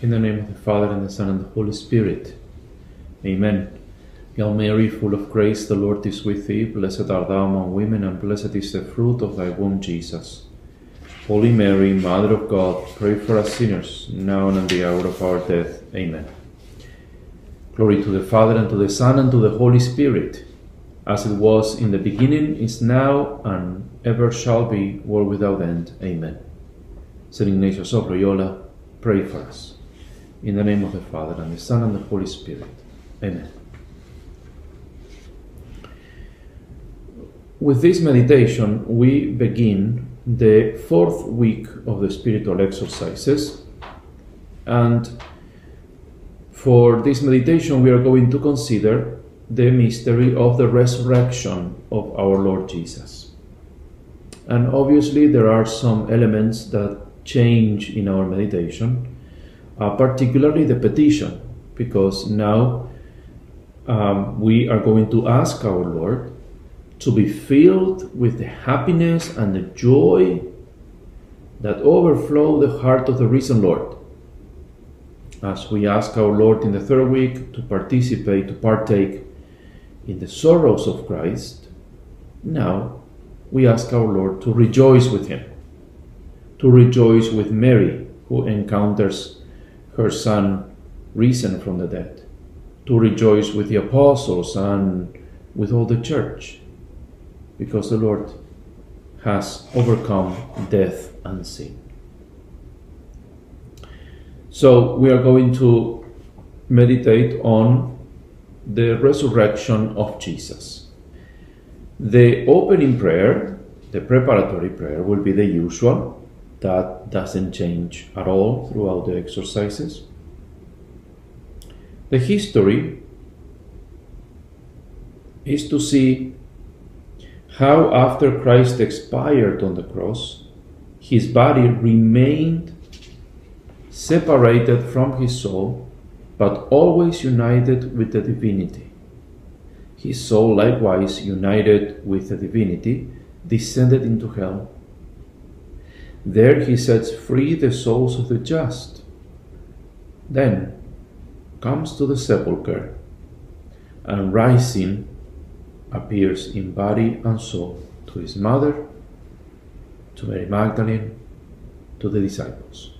In the name of the Father, and the Son, and the Holy Spirit. Amen. Hail Mary, full of grace, the Lord is with thee. Blessed art thou among women, and blessed is the fruit of thy womb, Jesus. Holy Mary, Mother of God, pray for us sinners, now and at the hour of our death. Amen. Glory to the Father, and to the Son, and to the Holy Spirit, as it was in the beginning, is now, and ever shall be, world without end. Amen. Saint Ignatius of Loyola, pray for us. In the name of the Father, and the Son, and the Holy Spirit. Amen. With this meditation, we begin the fourth week of the spiritual exercises. And for this meditation, we are going to consider the mystery of the resurrection of our Lord Jesus. And obviously, there are some elements that change in our meditation, uh, particularly the petition, because now um, we are going to ask our Lord to be filled with the happiness and the joy that overflow the heart of the risen Lord. As we ask our Lord in the third week to participate, to partake in the sorrows of Christ, now we ask our Lord to rejoice with him, to rejoice with Mary, who encounters her Son risen from the dead, to rejoice with the apostles and with all the church because the Lord has overcome death and sin. So we are going to meditate on the resurrection of Jesus. The opening prayer, the preparatory prayer, will be the usual. That doesn't change at all throughout the exercises. The history is to see how after Christ expired on the cross, his body remained separated from his soul, but always united with the divinity. His soul, likewise united with the divinity, descended into hell. There he sets free the souls of the just. Then comes to the sepulchre, and rising appears in body and soul to his mother, to Mary Magdalene, to the disciples.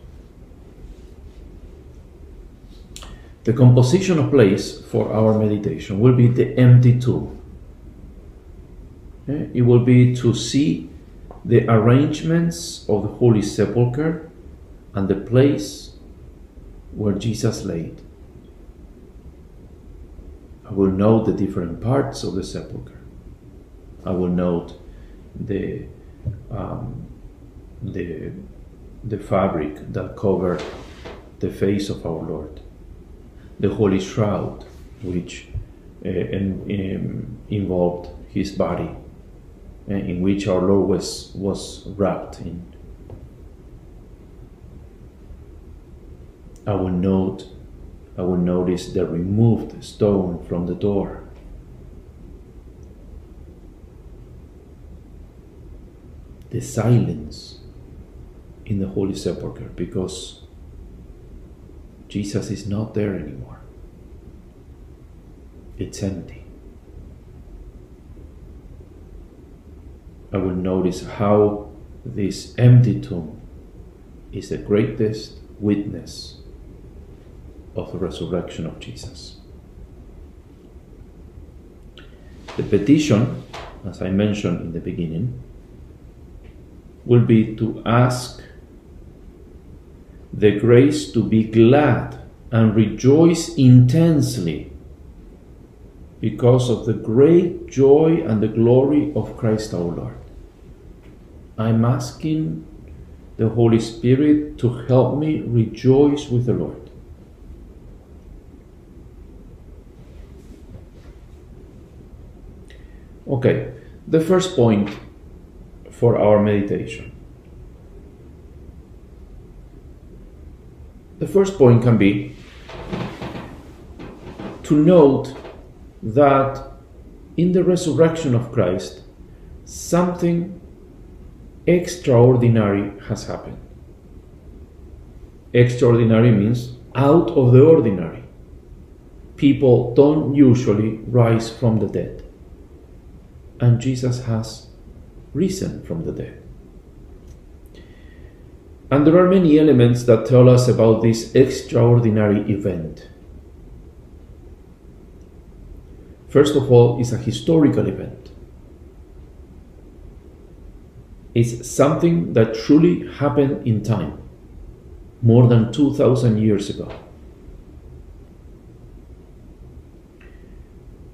The composition of place for our meditation will be the empty tomb. Eh, it will be to see the arrangements of the Holy Sepulchre and the place where Jesus laid. I will note the different parts of the sepulchre. I will note the um, the the fabric that covered the face of our Lord, the holy shroud which uh, in, in, involved his body, Eh, in which our Lord was was wrapped in. I will note I will notice the removed stone from the door. The silence in the Holy Sepulchre because Jesus is not there anymore. It's empty. I will notice how this empty tomb is the greatest witness of the resurrection of Jesus. The petition, as I mentioned in the beginning, will be to ask the grace to be glad and rejoice intensely because of the great joy and the glory of Christ our Lord. I'm asking the Holy Spirit to help me rejoice with the Lord. Okay, the first point for our meditation. The first point can be to note that in the resurrection of Christ, something extraordinary has happened. Extraordinary means out of the ordinary. People don't usually rise from the dead. And Jesus has risen from the dead. And there are many elements that tell us about this extraordinary event. First of all, it's a historical event. It's something that truly happened in time, more than 2,000 years ago.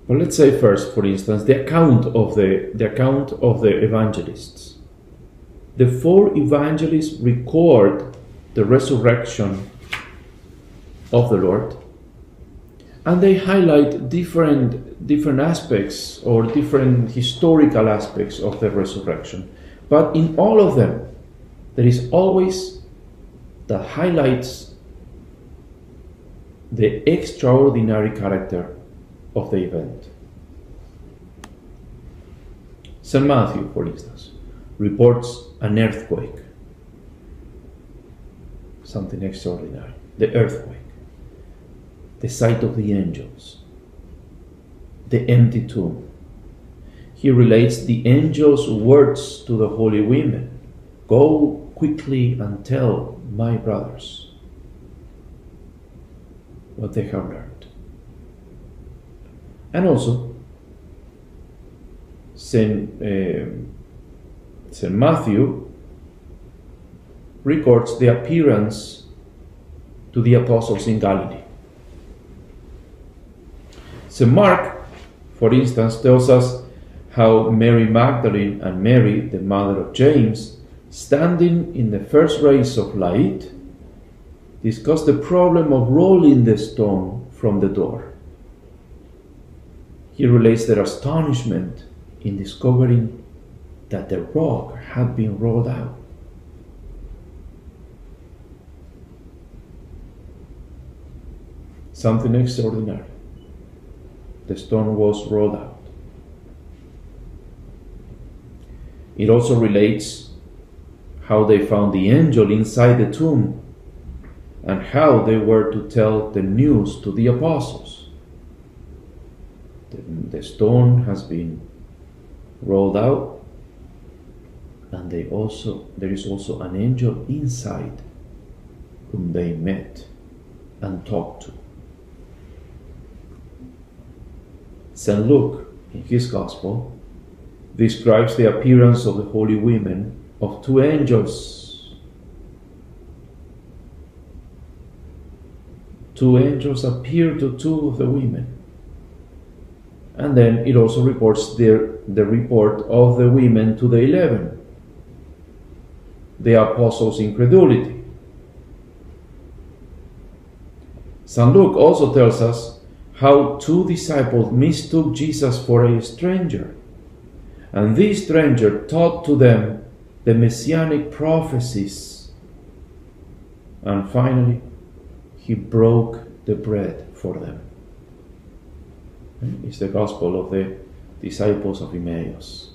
But let's say first, for instance, the account of the, the account of the evangelists. The four evangelists record the resurrection of the Lord, and they highlight different different aspects or different historical aspects of the resurrection. But in all of them, there is always that highlights the extraordinary character of the event. St. Matthew, for instance, reports an earthquake, something extraordinary. The earthquake, the sight of the angels, the empty tomb. He relates the angels' words to the holy women Go quickly and tell my brothers what they have learned. And also, Saint, uh, Saint Matthew records the appearance to the apostles in Galilee. St. Mark, for instance, tells us how Mary Magdalene and Mary, the mother of James, standing in the first rays of light, discussed the problem of rolling the stone from the door. He relates their astonishment in discovering that the rock had been rolled out. Something extraordinary. The stone was rolled out. It also relates how they found the angel inside the tomb and how they were to tell the news to the apostles. The, the stone has been rolled out and they also there is also an angel inside whom they met and talked to. St. Luke, in his Gospel, describes the appearance of the holy women of two angels. Two angels appear to two of the women. And then it also reports the, the report of the women to the eleven, the apostles' incredulity. St. Luke also tells us how two disciples mistook Jesus for a stranger. And this stranger taught to them the messianic prophecies. And finally, he broke the bread for them. It's the gospel of the disciples of Emmaus.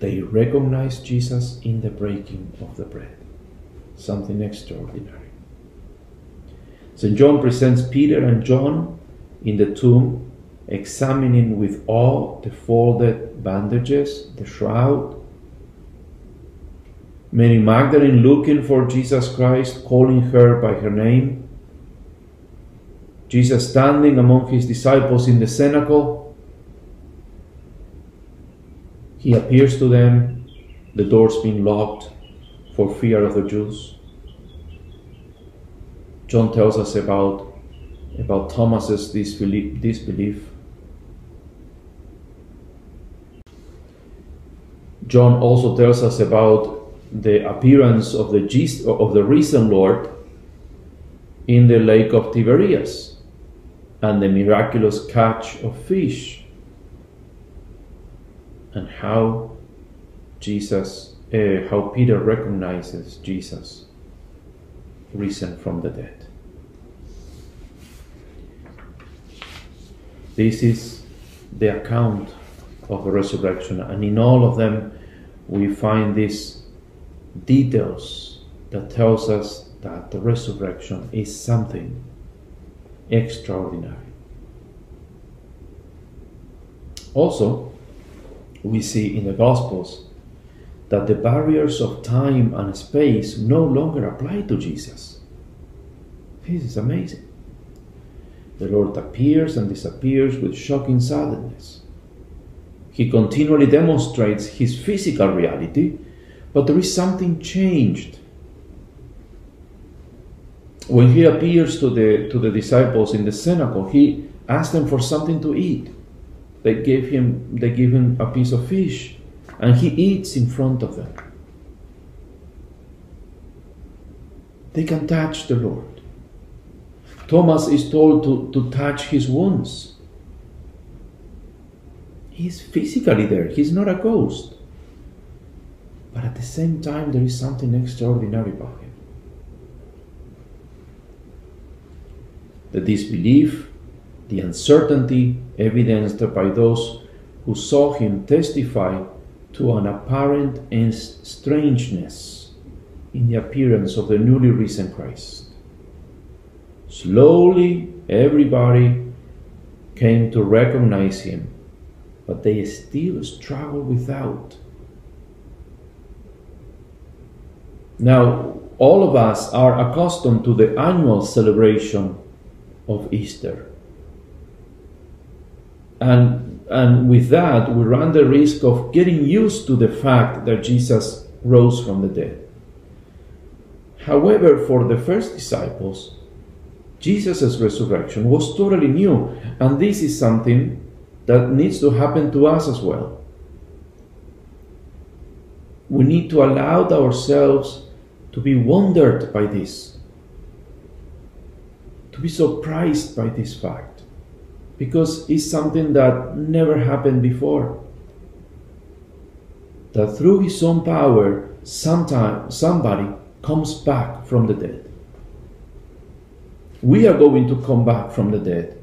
They recognized Jesus in the breaking of the bread. Something extraordinary. St. John presents Peter and John in the tomb, examining with awe the folded bandages, the shroud. Mary Magdalene looking for Jesus Christ, calling her by her name. Jesus standing among his disciples in the cenacle. He appears to them, the doors being locked for fear of the Jews. John tells us about, about Thomas's disbelief, disbelief. John also tells us about the appearance of the, of the risen Lord in the lake of Tiberias and the miraculous catch of fish and how Jesus, uh, how Peter recognizes Jesus risen from the dead. This is the account of the resurrection, and in all of them we find these details that tells us that the resurrection is something extraordinary. Also, we see in the Gospels that the barriers of time and space no longer apply to Jesus. This is amazing. The Lord appears and disappears with shocking suddenness. He continually demonstrates his physical reality, but there is something changed. When he appears to the, to the disciples in the synagogue, he asks them for something to eat. They gave him, they give him a piece of fish, and he eats in front of them. They can touch the Lord. Thomas is told to, to touch his wounds. He's physically there, he's not a ghost. But at the same time, there is something extraordinary about him. The disbelief, the uncertainty evidenced by those who saw him testify to an apparent strangeness in the appearance of the newly risen Christ. Slowly, everybody came to recognize him, but they still struggle without. Now, all of us are accustomed to the annual celebration of Easter. And, and with that, we run the risk of getting used to the fact that Jesus rose from the dead. However, for the first disciples, Jesus' resurrection was totally new, and this is something that needs to happen to us as well. We need to allow ourselves to be wondered by this, to be surprised by this fact, because it's something that never happened before. That through his own power, sometime somebody comes back from the dead. We are going to come back from the dead,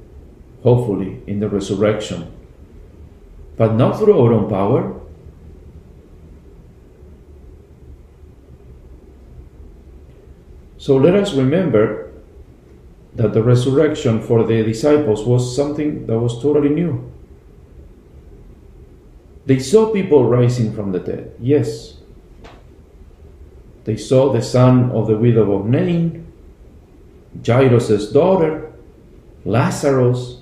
hopefully in the resurrection, but not through our own power, So let us remember that the resurrection for the disciples was something that was totally new. They saw people rising from the dead, yes. They saw the son of the widow of Nain, Jairus' daughter, Lazarus.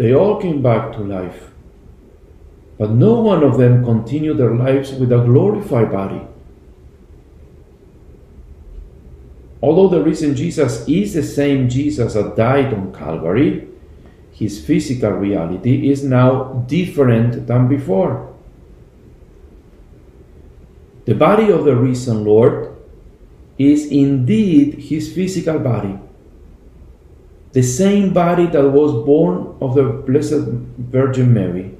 They all came back to life. But no one of them continued their lives with a glorified body. Although the risen Jesus is the same Jesus that died on Calvary, his physical reality is now different than before. The body of the risen Lord is indeed his physical body, the same body that was born of the Blessed Virgin Mary,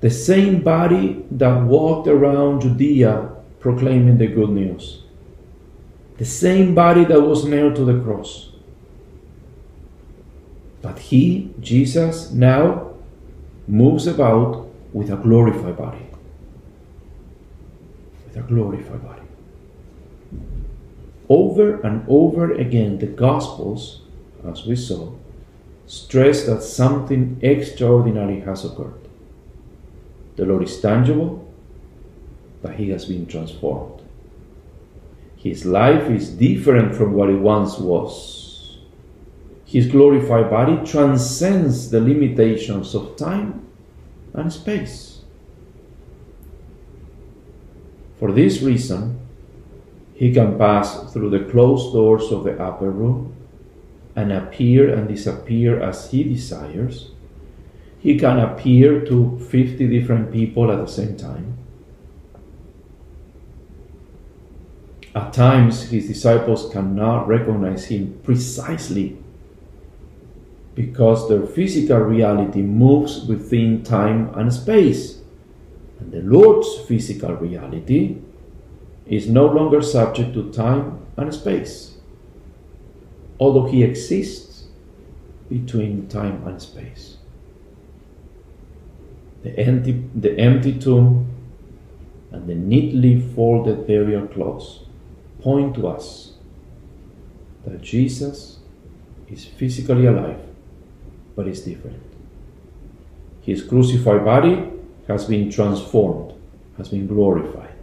the same body that walked around Judea proclaiming the good news the same body that was nailed to the cross. But he, Jesus, now moves about with a glorified body. With a glorified body. Over and over again, the Gospels, as we saw, stress that something extraordinary has occurred. The Lord is tangible, but he has been transformed. His life is different from what it once was. His glorified body transcends the limitations of time and space. For this reason, he can pass through the closed doors of the upper room and appear and disappear as he desires. He can appear to 50 different people at the same time. At times, his disciples cannot recognize him precisely because their physical reality moves within time and space. And the Lord's physical reality is no longer subject to time and space, although he exists between time and space. The empty, the empty tomb and the neatly folded burial clothes point to us that Jesus is physically alive, but is different. His crucified body has been transformed, has been glorified.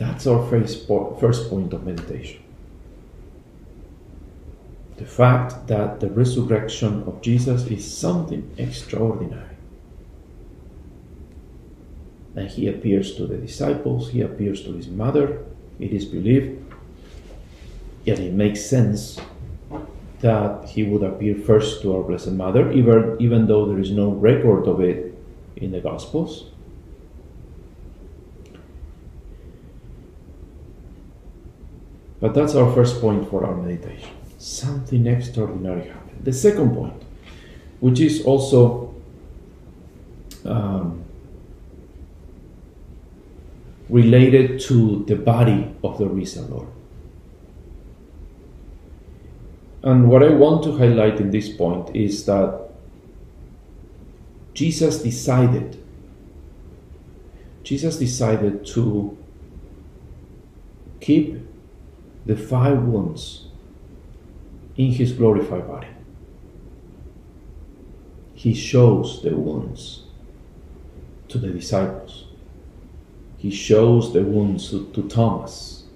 That's our first, first point of meditation. The fact that the resurrection of Jesus is something extraordinary. And he appears to the disciples, he appears to his mother, it is believed. Yet it makes sense that he would appear first to our Blessed Mother, even, even though there is no record of it in the Gospels. But that's our first point for our meditation. Something extraordinary happened. The second point, which is also um, related to the body of the risen Lord. And what I want to highlight in this point is that Jesus decided, Jesus decided to keep the five wounds in his glorified body. He shows the wounds to the disciples. He shows the wounds to, to Thomas.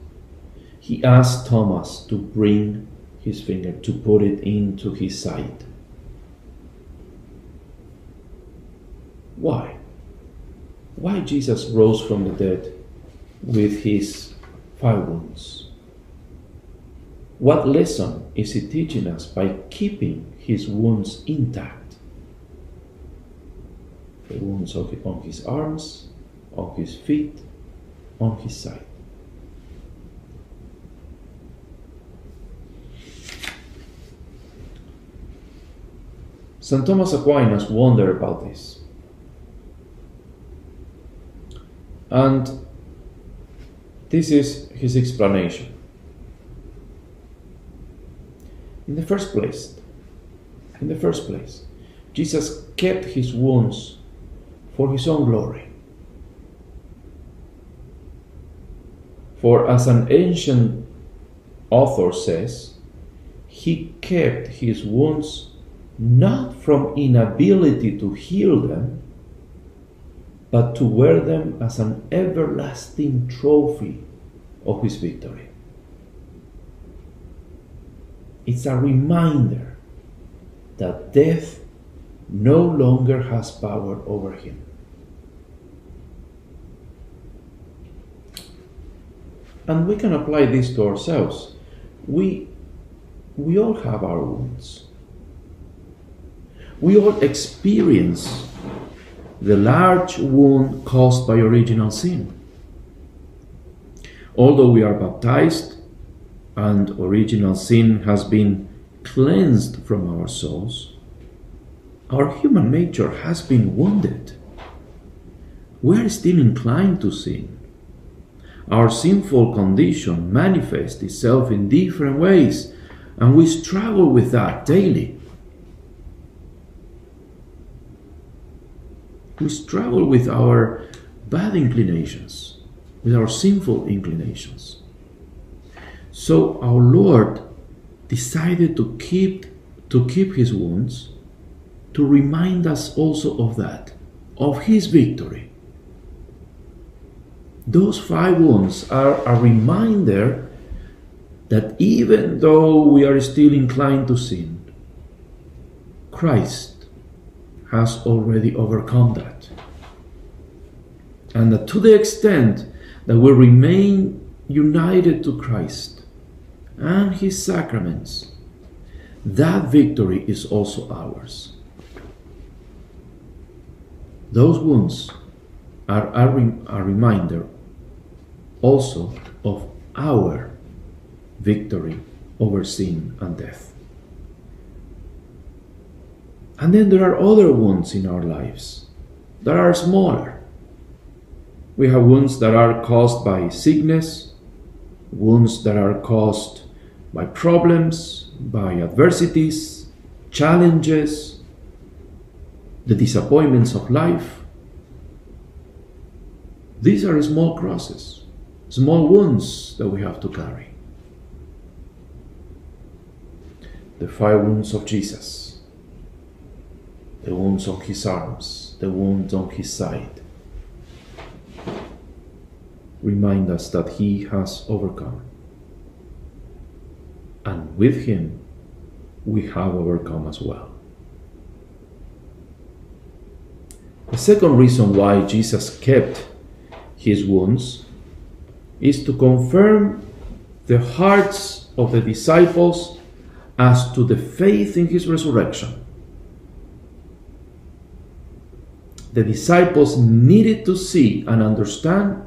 He asks Thomas to bring his finger, to put it into his side. Why? Why Jesus rose from the dead with his five wounds? What lesson is he teaching us by keeping his wounds intact? The wounds on his arms, on his feet, on his side. St. Thomas Aquinas wondered about this. And this is his explanation. In the first place, in the first place, Jesus kept his wounds for his own glory. For as an ancient author says, he kept his wounds not from inability to heal them, but to wear them as an everlasting trophy of his victory. It's a reminder that death no longer has power over him. And we can apply this to ourselves. We, we all have our wounds we all experience the large wound caused by original sin. Although we are baptized and original sin has been cleansed from our souls, our human nature has been wounded. We are still inclined to sin. Our sinful condition manifests itself in different ways, and we struggle with that daily. we struggle with our bad inclinations, with our sinful inclinations. So our Lord decided to keep to keep his wounds to remind us also of that, of his victory. Those five wounds are a reminder that even though we are still inclined to sin, Christ has already overcome that. And that to the extent that we remain united to Christ and His sacraments, that victory is also ours. Those wounds are a, reminder also of our victory over sin and death. And then there are other wounds in our lives that are smaller. We have wounds that are caused by sickness, wounds that are caused by problems, by adversities, challenges, the disappointments of life. These are small crosses. small wounds that we have to carry. The five wounds of Jesus, the wounds on his arms, the wounds on his side, remind us that he has overcome. And with him, we have overcome as well. The second reason why Jesus kept his wounds is to confirm the hearts of the disciples as to the faith in his resurrection. The disciples needed to see and understand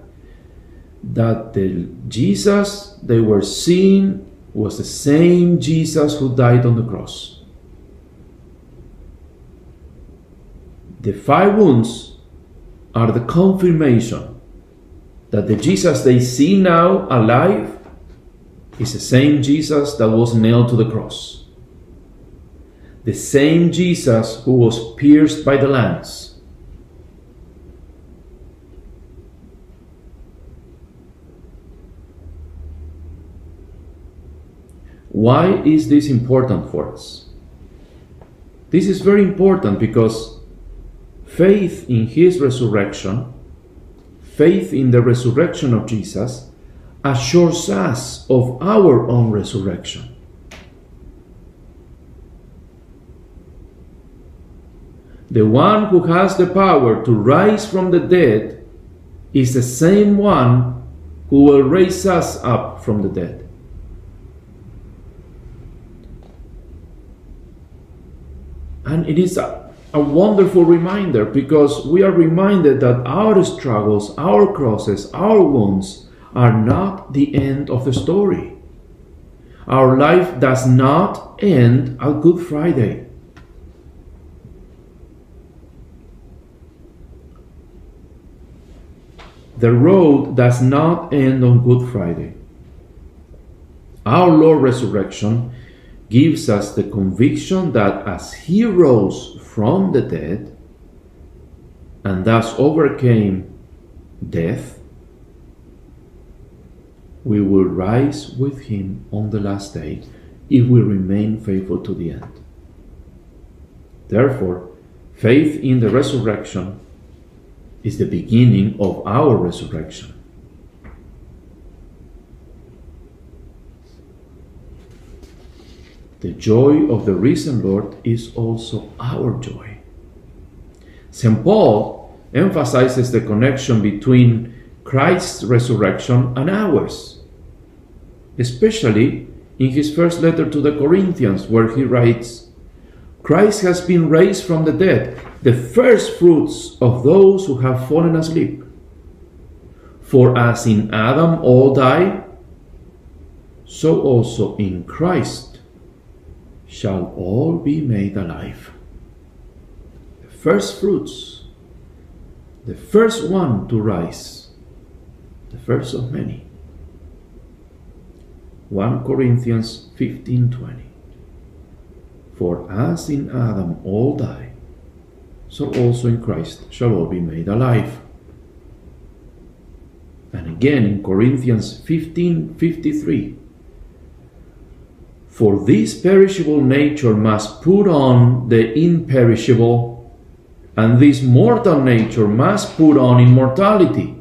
that the Jesus they were seeing was the same Jesus who died on the cross. The five wounds are the confirmation that the Jesus they see now alive is the same Jesus that was nailed to the cross. The same Jesus who was pierced by the lance. Why is this important for us? This is very important because faith in his resurrection, faith in the resurrection of Jesus, assures us of our own resurrection. The one who has the power to rise from the dead is the same one who will raise us up from the dead. And it is a, a wonderful reminder because we are reminded that our struggles, our crosses, our wounds are not the end of the story. Our life does not end at Good Friday. The road does not end on Good Friday. Our Lord resurrection gives us the conviction that as he rose from the dead and thus overcame death, we will rise with him on the last day if we remain faithful to the end. Therefore, faith in the resurrection is the beginning of our resurrection. The joy of the risen Lord is also our joy. St. Paul emphasizes the connection between Christ's resurrection and ours, especially in his first letter to the Corinthians, where he writes, Christ has been raised from the dead, the first fruits of those who have fallen asleep. For as in Adam all die, so also in Christ shall all be made alive. The first fruits, the first one to rise, the first of many. 1 Corinthians 15:20 For as in Adam all die, so also in Christ shall all be made alive. And again in Corinthians 15:53 For this perishable nature must put on the imperishable, and this mortal nature must put on immortality.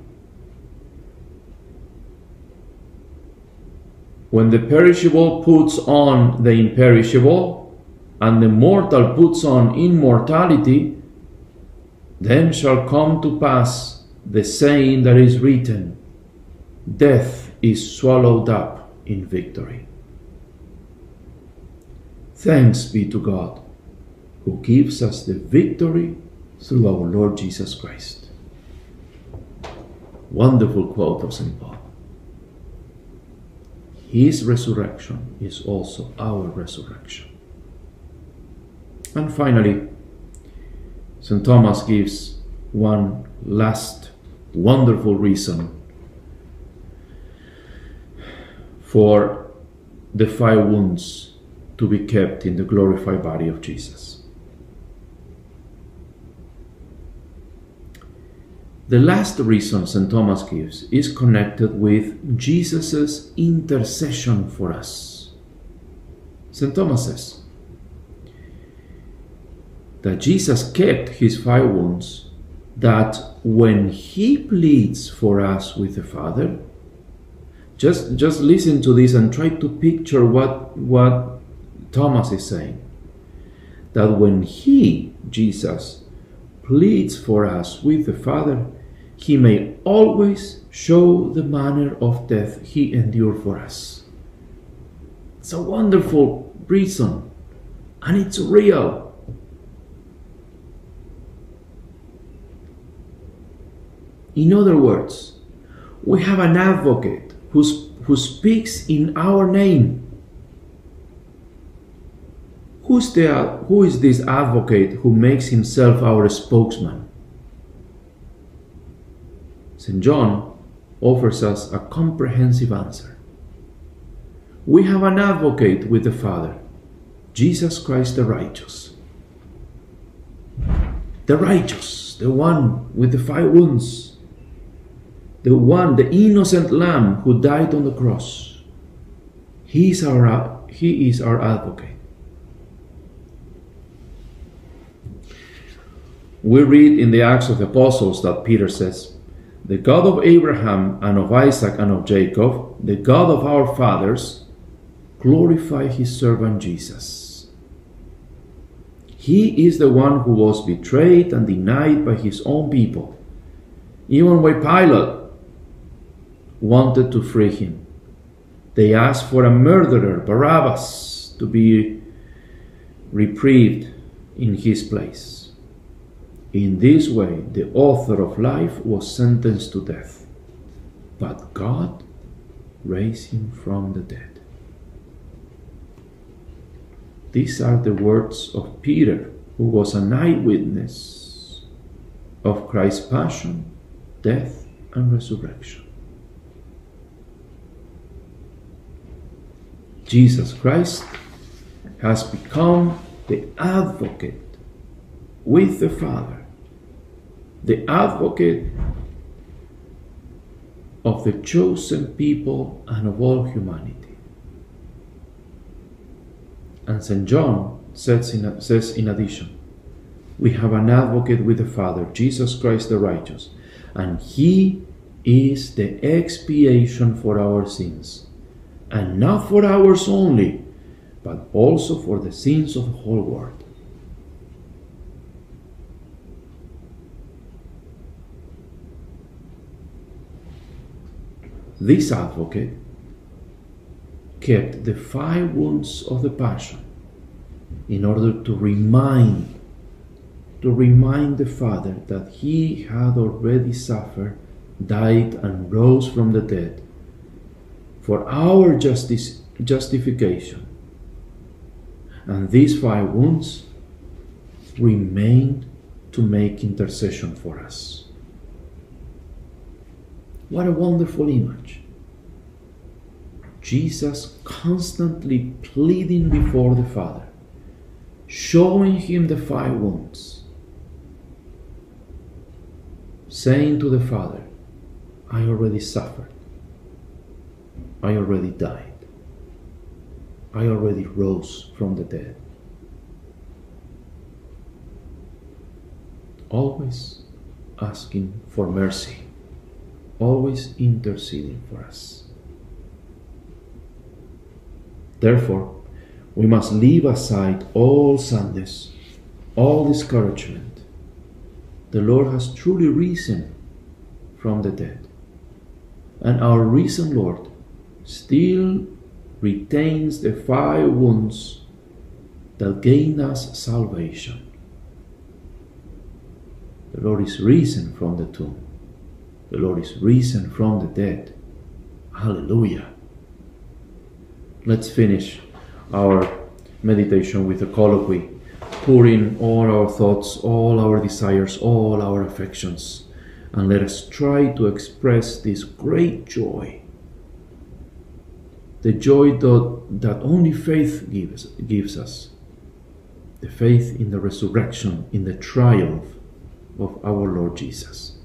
When the perishable puts on the imperishable, and the mortal puts on immortality, then shall come to pass the saying that is written Death is swallowed up in victory. Thanks be to God, who gives us the victory through our Lord Jesus Christ. Wonderful quote of St. Paul. His resurrection is also our resurrection. And finally, St. Thomas gives one last wonderful reason for the five wounds to be kept in the glorified body of Jesus. The last reason St. Thomas gives is connected with Jesus' intercession for us. St. Thomas says that Jesus kept his five wounds, that when he pleads for us with the Father, just, just listen to this and try to picture what, what Thomas is saying. That when he, Jesus, pleads for us with the Father, he may always show the manner of death he endured for us. It's a wonderful reason, and it's real. In other words, we have an advocate who's, who speaks in our name. Who's the, who is this advocate who makes himself our spokesman? St. John offers us a comprehensive answer. We have an advocate with the Father, Jesus Christ the righteous. The righteous, the one with the five wounds, the one, the innocent lamb who died on the cross. He is our, he is our advocate. We read in the Acts of the Apostles that Peter says, The God of Abraham and of Isaac and of Jacob, the God of our fathers, glorify his servant Jesus. He is the one who was betrayed and denied by his own people, even when Pilate wanted to free him. They asked for a murderer, Barabbas, to be reprieved in his place. In this way, the author of life was sentenced to death, but God raised him from the dead. These are the words of Peter, who was an eyewitness of Christ's passion, death, and resurrection. Jesus Christ has become the advocate with the Father the advocate of the chosen people and of all humanity. And St. John says in, says in addition, we have an advocate with the Father, Jesus Christ the righteous, and he is the expiation for our sins, and not for ours only, but also for the sins of the whole world. This advocate kept the five wounds of the Passion in order to remind to remind the Father that he had already suffered, died, and rose from the dead for our justice, justification. And these five wounds remain to make intercession for us. What a wonderful image. Jesus constantly pleading before the Father, showing him the five wounds, saying to the Father, I already suffered, I already died, I already rose from the dead. Always asking for mercy always interceding for us. Therefore, we must leave aside all sadness, all discouragement. The Lord has truly risen from the dead, and our risen Lord still retains the five wounds that gain us salvation. The Lord is risen from the tomb. The Lord is risen from the dead. Hallelujah. Let's finish our meditation with a colloquy, pouring all our thoughts, all our desires, all our affections, and let us try to express this great joy. The joy that, that only faith gives, gives us. The faith in the resurrection, in the triumph of our Lord Jesus.